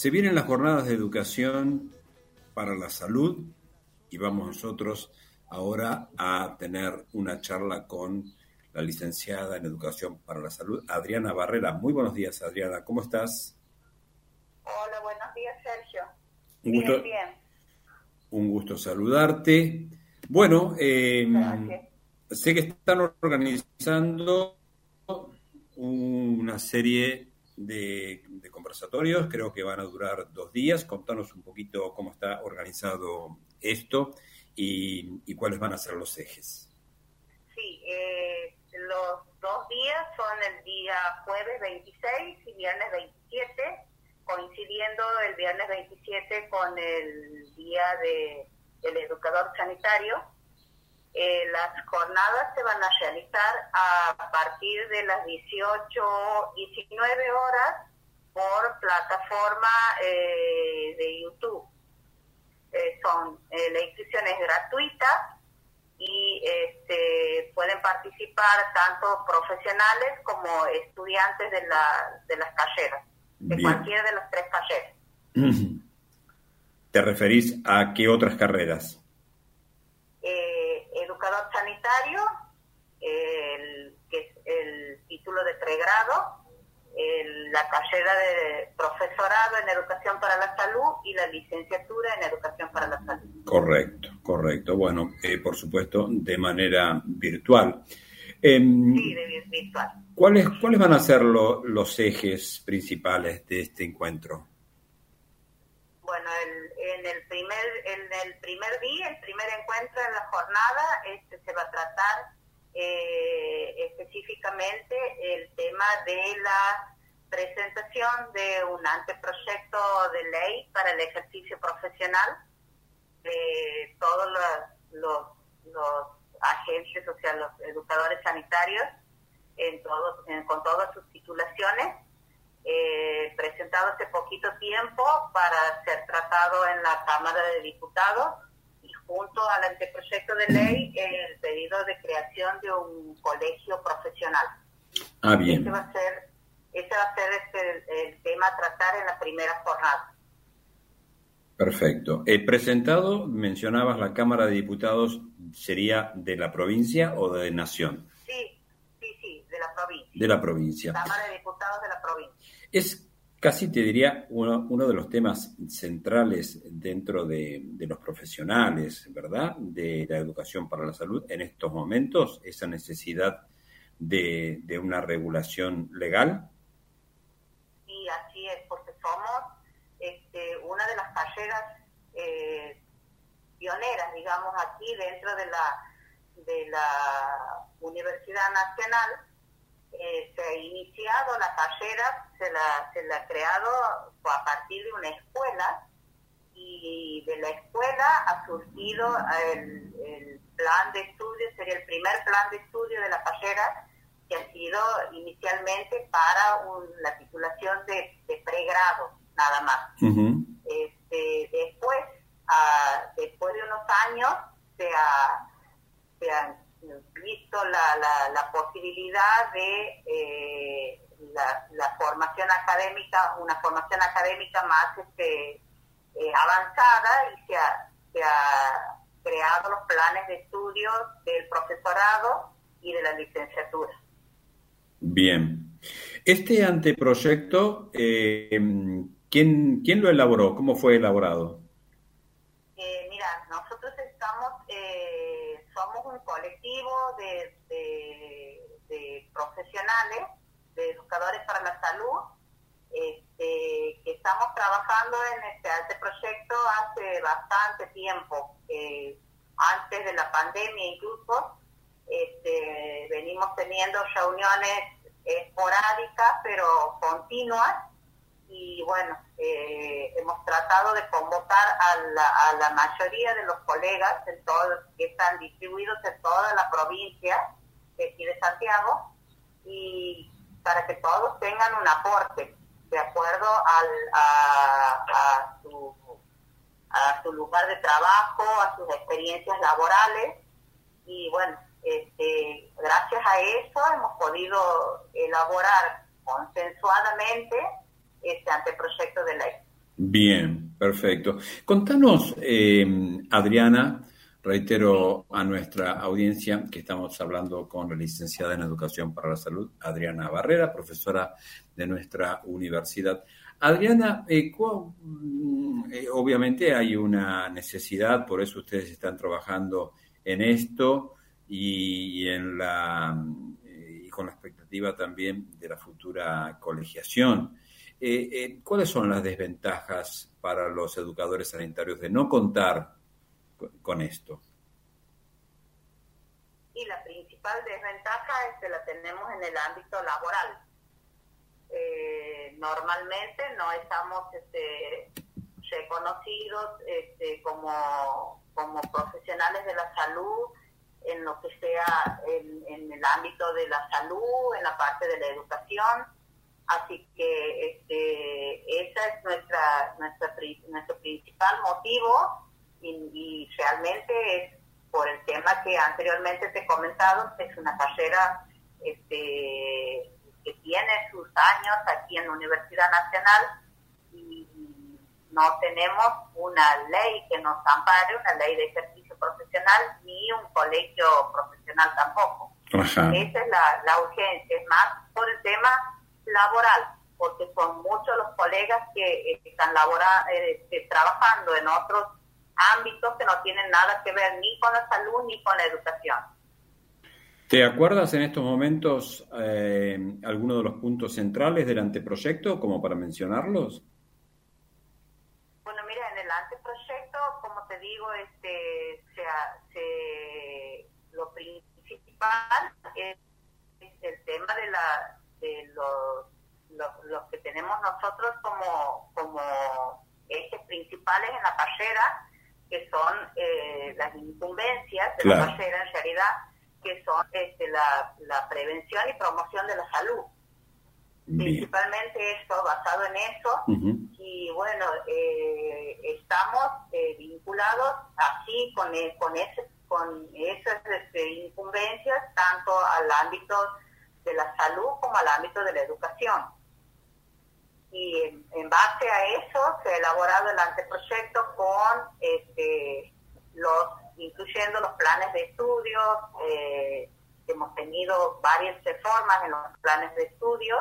Se vienen las jornadas de educación para la salud y vamos nosotros ahora a tener una charla con la licenciada en Educación para la Salud, Adriana Barrera. Muy buenos días, Adriana. ¿Cómo estás? Hola, buenos días, Sergio. Un gusto, bien, Un gusto saludarte. Bueno, eh, sé que están organizando una serie de, conversatorios, creo que van a durar dos días. Contanos un poquito cómo está organizado esto y, cuáles van a ser los ejes. Sí, eh, los dos días son el día jueves 26 y viernes 27, coincidiendo el viernes 27 con el día de, del educador sanitario eh, las jornadas se van a realizar a partir de las 18, 19 horas por plataforma eh, de YouTube. Eh, son la inscripción es gratuita y este, pueden participar tanto profesionales como estudiantes de, la, de las carreras, de cualquiera de las tres carreras. ¿Te referís a qué otras carreras? Sanitario, el, que es el título de pregrado, la carrera de profesorado en educación para la salud y la licenciatura en educación para la salud. Correcto, correcto. Bueno, eh, por supuesto, de manera virtual. Em, sí, de virtual. ¿Cuáles, ¿Cuáles van a ser los ejes principales de este encuentro? En, el primer, en el primer día, el primer encuentro de la jornada, este, se va a tratar eh, específicamente el tema de la presentación de un anteproyecto de ley para el ejercicio profesional de todos los, agentes, o sea, los educadores sanitarios, en con todas sus titulaciones. Eh, presentado hace poquito tiempo para ser tratado en la Cámara de Diputados y junto al anteproyecto de ley el pedido de creación de un colegio profesional. Ah, bien. Ese va a ser, ese va a ser este, el, tema a tratar en la primera jornada. Perfecto. El presentado, mencionabas la Cámara de Diputados, ¿sería de la provincia o de nación? Sí, sí, sí, de la provincia. De la provincia. Cámara de Diputados de la provincia. Es casi, te diría, uno, uno de los temas centrales dentro de, los profesionales, ¿verdad? De la educación para la salud en estos momentos, esa necesidad de, una regulación legal. Sí, así es, porque somos este, una de las carreras eh, pioneras, digamos, aquí dentro de la, de la Universidad Nacional eh, se ha iniciado la carrera, se la, se la ha creado a partir de una escuela y de la escuela ha surgido el, plan de estudio, sería el primer plan de estudio de la carrera que ha sido inicialmente para la titulación de, pregrado, nada más. este, después, después de unos años, se ha, se ha visto la, la, posibilidad de eh, la, formación académica, una formación académica más este, eh, avanzada y se ha, se ha creado los planes de estudios del profesorado y de la licenciatura. Bien. Este anteproyecto, eh, ¿quién, ¿quién lo elaboró? ¿Cómo fue elaborado? Eh, mira, nosotros estamos somos un colectivo de, profesionales, de educadores para la salud, este, que estamos trabajando en este, este proyecto hace bastante tiempo, antes de la pandemia incluso. Este, venimos teniendo reuniones esporádicas pero continuas y bueno, eh, hemos tratado de convocar a la, mayoría de los colegas en todos, que están distribuidos en toda la provincia de aquí de Santiago y para que todos tengan un aporte de acuerdo al, a, a, su, a su lugar de trabajo, a sus experiencias laborales y bueno, este, gracias a eso hemos podido elaborar consensuadamente este anteproyecto de ley. Bien, perfecto. Contanos, eh, Adriana, reitero a nuestra audiencia que estamos hablando con la licenciada en Educación para la Salud, Adriana Barrera, profesora de nuestra universidad. Adriana, eh, mm, eh, obviamente hay una necesidad, por eso ustedes están trabajando en esto y, y con la expectativa también de la futura colegiación. Eh, eh, ¿Cuáles son las desventajas para los educadores sanitarios de no contar con esto? Y la principal desventaja es que la tenemos en el ámbito laboral. Eh, normalmente no estamos este, reconocidos este, como, como profesionales de la salud en lo que sea en, el ámbito de la salud, en la parte de la educación Así que este, ese es nuestra, nuestra, nuestro principal motivo y, realmente es por el tema que anteriormente te he comentado, es una carrera este, que tiene sus años aquí en la Universidad Nacional y no tenemos una ley que nos ampare, una ley de ejercicio profesional, ni un colegio profesional tampoco. Esa es la, la urgencia, es más por el tema laboral, porque son muchos los colegas que eh, están eh, trabajando en otros ámbitos que no tienen nada que ver ni con la salud ni con la educación. ¿Te acuerdas en estos momentos eh, algunos de los puntos centrales del anteproyecto, como para mencionarlos? Bueno, mira, en el anteproyecto, como te digo, este, se, lo principal es el tema de la, de los, los, que tenemos nosotros como, como ejes principales en la carrera, que son eh, las incumbencias de la carrera en realidad, que son este, la, la prevención y promoción de la salud. Principalmente esto, basado en eso, y bueno, eh, estamos eh, vinculados así con, con, ese, con esas este, incumbencias, tanto al ámbito de la salud como al ámbito de la educación. Y en, base a eso se ha elaborado el anteproyecto con este, los, incluyendo los planes de estudios, eh, hemos tenido varias reformas en los planes de estudios,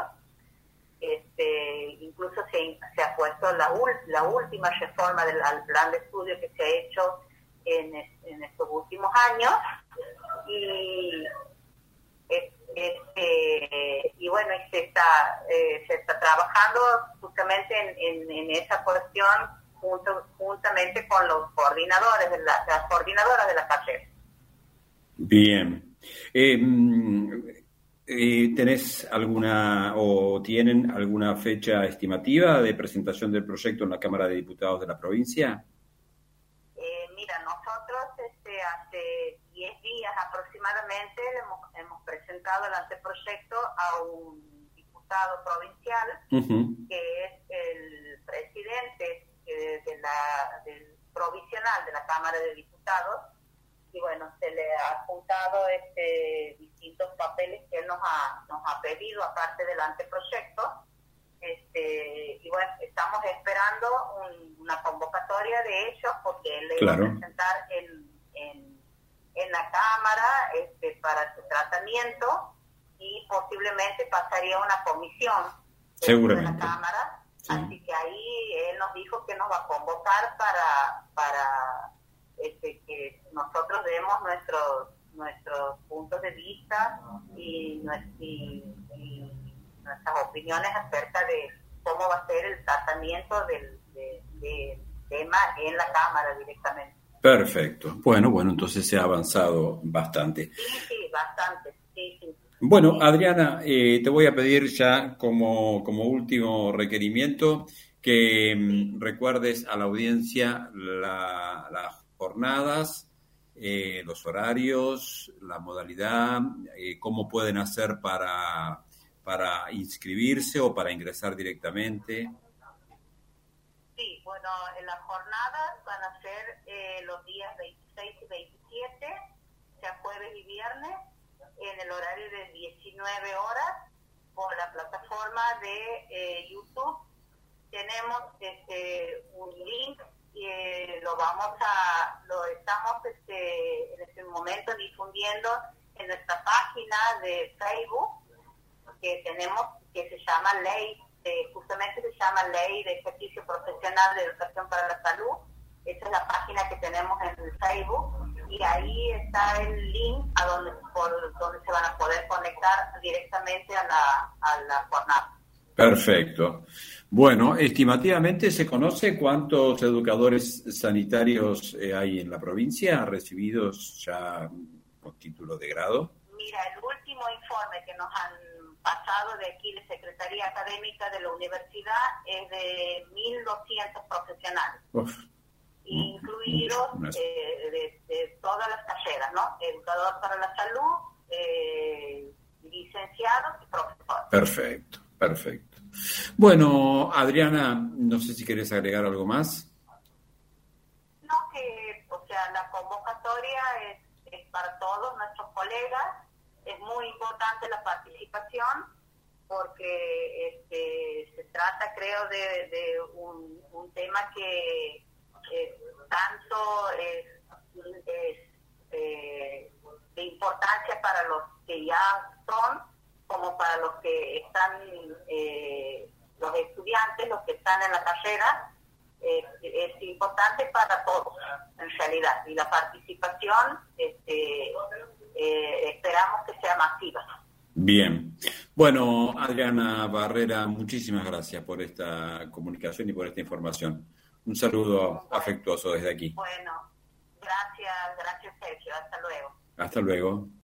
este, incluso se, se ha puesto la, la última reforma del al plan de estudio que se ha hecho en, en estos últimos años y este, y bueno, se está, eh, se está trabajando justamente en, esa cuestión junto, juntamente con los coordinadores, de la, las coordinadoras de la carrera. Bien. Eh, eh, ¿Tenés alguna o tienen alguna fecha estimativa de presentación del proyecto en la Cámara de Diputados de la provincia? mira, nosotros este, hace 10 días aproximadamente hemos, hemos presentado el anteproyecto a un diputado provincial, que es el presidente eh, de la, del provisional de la Cámara de Diputados, y bueno, se le ha juntado este, distintos papeles que él nos ha, nos ha pedido, aparte del anteproyecto, este, y bueno, estamos esperando una convocatoria de ellos porque él le va a presentar en, en, en, la Cámara este, para su tratamiento y posiblemente pasaría a una comisión de la Cámara. Así que ahí él nos dijo que nos va a convocar para, para este, que nosotros demos nuestros nuestros puntos de vista y, y, y nuestras opiniones acerca de cómo va a ser el tratamiento del, tema en la Cámara directamente. Perfecto. Bueno, bueno, entonces se ha avanzado bastante. Sí, sí, bastante. Sí, sí. Bueno, Adriana, eh, te voy a pedir ya como, como último requerimiento que mm, recuerdes a la audiencia las jornadas, eh, los horarios, la modalidad, eh, cómo pueden hacer para para inscribirse o para ingresar directamente? En las jornadas van a ser eh, los días 26 y 27, sea jueves y viernes, en el horario de 19 horas por la plataforma de eh, YouTube. Tenemos este, un link y lo vamos a, lo estamos este, en este momento difundiendo en nuestra página de Facebook que tenemos que se llama Ley, justamente se llama Ley de Ejercicio Profesional de Educación para la Salud. Esa es la página que tenemos en Facebook y ahí está el link a donde, por, donde se van a poder conectar directamente a la, a la jornada. Perfecto. Bueno, estimativamente se conoce cuántos educadores sanitarios eh, hay en la provincia recibidos ya con título de grado. Mira, el último informe que nos han pasado de aquí de Secretaría Académica de la Universidad es de 1.200 profesionales, incluidos eh, de, todas las carreras, ¿no? Educador para la salud, eh, licenciados y profesores. Perfecto, perfecto. Bueno, Adriana, no sé si quieres agregar algo más. No, que, o sea, la convocatoria es, para todos nuestros colegas. Es importante la participación porque este, se trata, creo, de, un, tema que tanto es, eh, de importancia para los que ya son como para los que están, eh, los estudiantes, los que están en la carrera, es importante para todos, en realidad. Y la participación, este, eh, esperamos que sea masiva. Bien. Bueno, Adriana Barrera, muchísimas gracias por esta comunicación y por esta información. Un saludo afectuoso desde aquí. Bueno, gracias, gracias Sergio. Hasta luego. Hasta luego.